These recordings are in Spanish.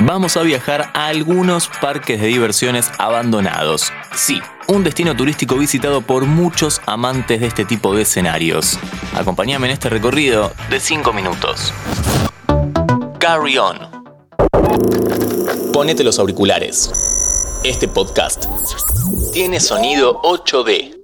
vamos a viajar a algunos parques de diversiones abandonados. Sí, un destino turístico visitado por muchos amantes de este tipo de escenarios. Acompáñame en este recorrido de 5 minutos. Carry on. Ponete los auriculares. Este podcast tiene sonido 8D.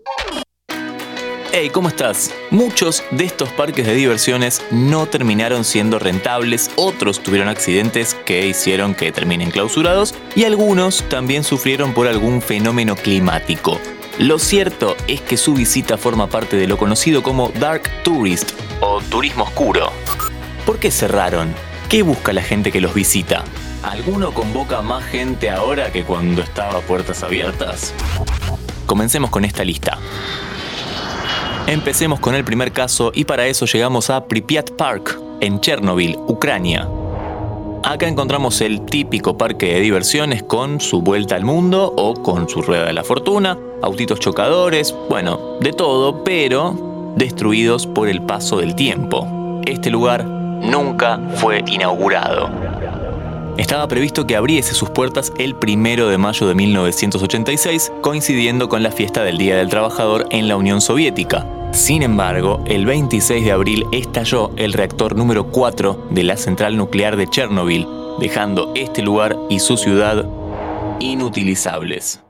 Hey, ¿cómo estás? Muchos de estos parques de diversiones no terminaron siendo rentables, otros tuvieron accidentes que hicieron que terminen clausurados y algunos también sufrieron por algún fenómeno climático. Lo cierto es que su visita forma parte de lo conocido como Dark Tourist o turismo oscuro. ¿Por qué cerraron? ¿Qué busca la gente que los visita? ¿Alguno convoca más gente ahora que cuando estaba puertas abiertas? Comencemos con esta lista. Empecemos con el primer caso y para eso llegamos a Pripyat Park, en Chernobyl, Ucrania. Acá encontramos el típico parque de diversiones con su vuelta al mundo o con su rueda de la fortuna, autitos chocadores, bueno, de todo, pero destruidos por el paso del tiempo. Este lugar nunca fue inaugurado. Estaba previsto que abriese sus puertas el primero de mayo de 1986, coincidiendo con la fiesta del Día del Trabajador en la Unión Soviética. Sin embargo, el 26 de abril estalló el reactor número 4 de la central nuclear de Chernobyl, dejando este lugar y su ciudad inutilizables.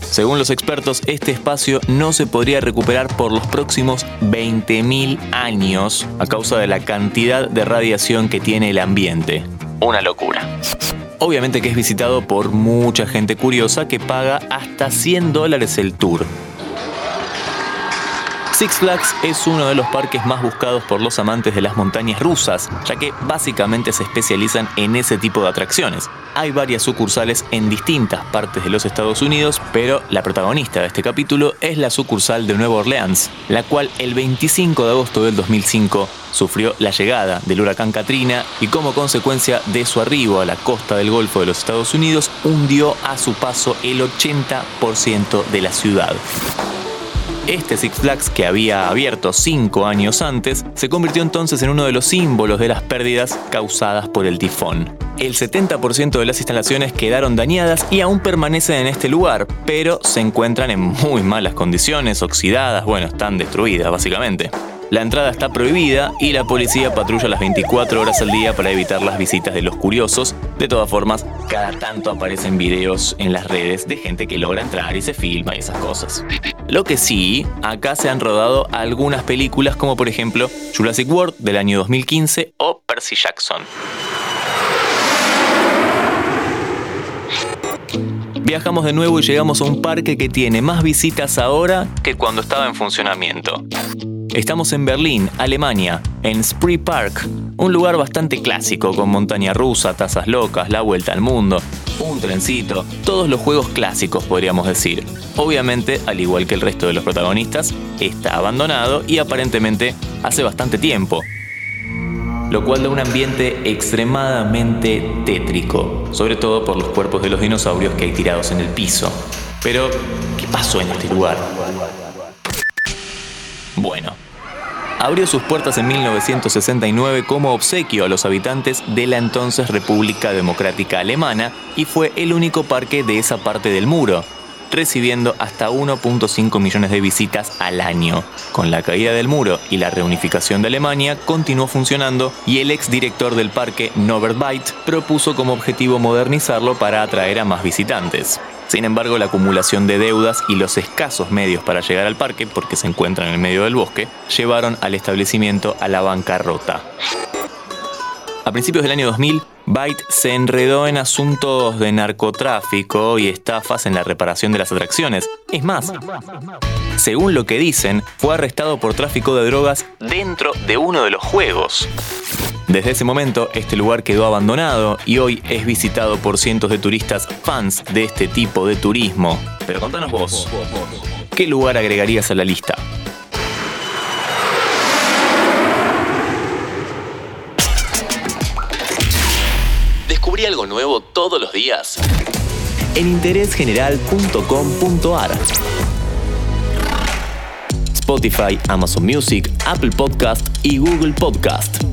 Según los expertos, este espacio no se podría recuperar por los próximos 20.000 años a causa de la cantidad de radiación que tiene el ambiente. Una locura. Obviamente que es visitado por mucha gente curiosa que paga hasta 100 dólares el tour. Six Flags es uno de los parques más buscados por los amantes de las montañas rusas, ya que básicamente se especializan en ese tipo de atracciones. Hay varias sucursales en distintas partes de los Estados Unidos, pero la protagonista de este capítulo es la sucursal de Nueva Orleans, la cual el 25 de agosto del 2005 sufrió la llegada del huracán Katrina y como consecuencia de su arribo a la costa del Golfo de los Estados Unidos hundió a su paso el 80% de la ciudad. Este Six Flags, que había abierto cinco años antes, se convirtió entonces en uno de los símbolos de las pérdidas causadas por el tifón. El 70% de las instalaciones quedaron dañadas y aún permanecen en este lugar, pero se encuentran en muy malas condiciones, oxidadas, bueno, están destruidas básicamente. La entrada está prohibida y la policía patrulla las 24 horas al día para evitar las visitas de los curiosos. De todas formas, cada tanto aparecen videos en las redes de gente que logra entrar y se filma y esas cosas. Lo que sí, acá se han rodado algunas películas como por ejemplo Jurassic World del año 2015 o Percy Jackson. Viajamos de nuevo y llegamos a un parque que tiene más visitas ahora que cuando estaba en funcionamiento. Estamos en Berlín, Alemania, en Spree Park, un lugar bastante clásico con montaña rusa, tazas locas, la vuelta al mundo, un trencito, todos los juegos clásicos podríamos decir. Obviamente, al igual que el resto de los protagonistas, está abandonado y aparentemente hace bastante tiempo, lo cual da un ambiente extremadamente tétrico, sobre todo por los cuerpos de los dinosaurios que hay tirados en el piso. Pero, ¿qué pasó en este lugar? Bueno, abrió sus puertas en 1969 como obsequio a los habitantes de la entonces República Democrática Alemana y fue el único parque de esa parte del muro, recibiendo hasta 1.5 millones de visitas al año. Con la caída del muro y la reunificación de Alemania, continuó funcionando y el ex director del parque, Norbert Beit, propuso como objetivo modernizarlo para atraer a más visitantes. Sin embargo, la acumulación de deudas y los escasos medios para llegar al parque, porque se encuentra en el medio del bosque, llevaron al establecimiento a la bancarrota. A principios del año 2000, Byte se enredó en asuntos de narcotráfico y estafas en la reparación de las atracciones. Es más, según lo que dicen, fue arrestado por tráfico de drogas dentro de uno de los juegos. Desde ese momento, este lugar quedó abandonado y hoy es visitado por cientos de turistas fans de este tipo de turismo. Pero contanos vos, ¿qué lugar agregarías a la lista? Descubrí algo nuevo todos los días en interésgeneral.com.ar. Spotify, Amazon Music, Apple Podcast y Google Podcast.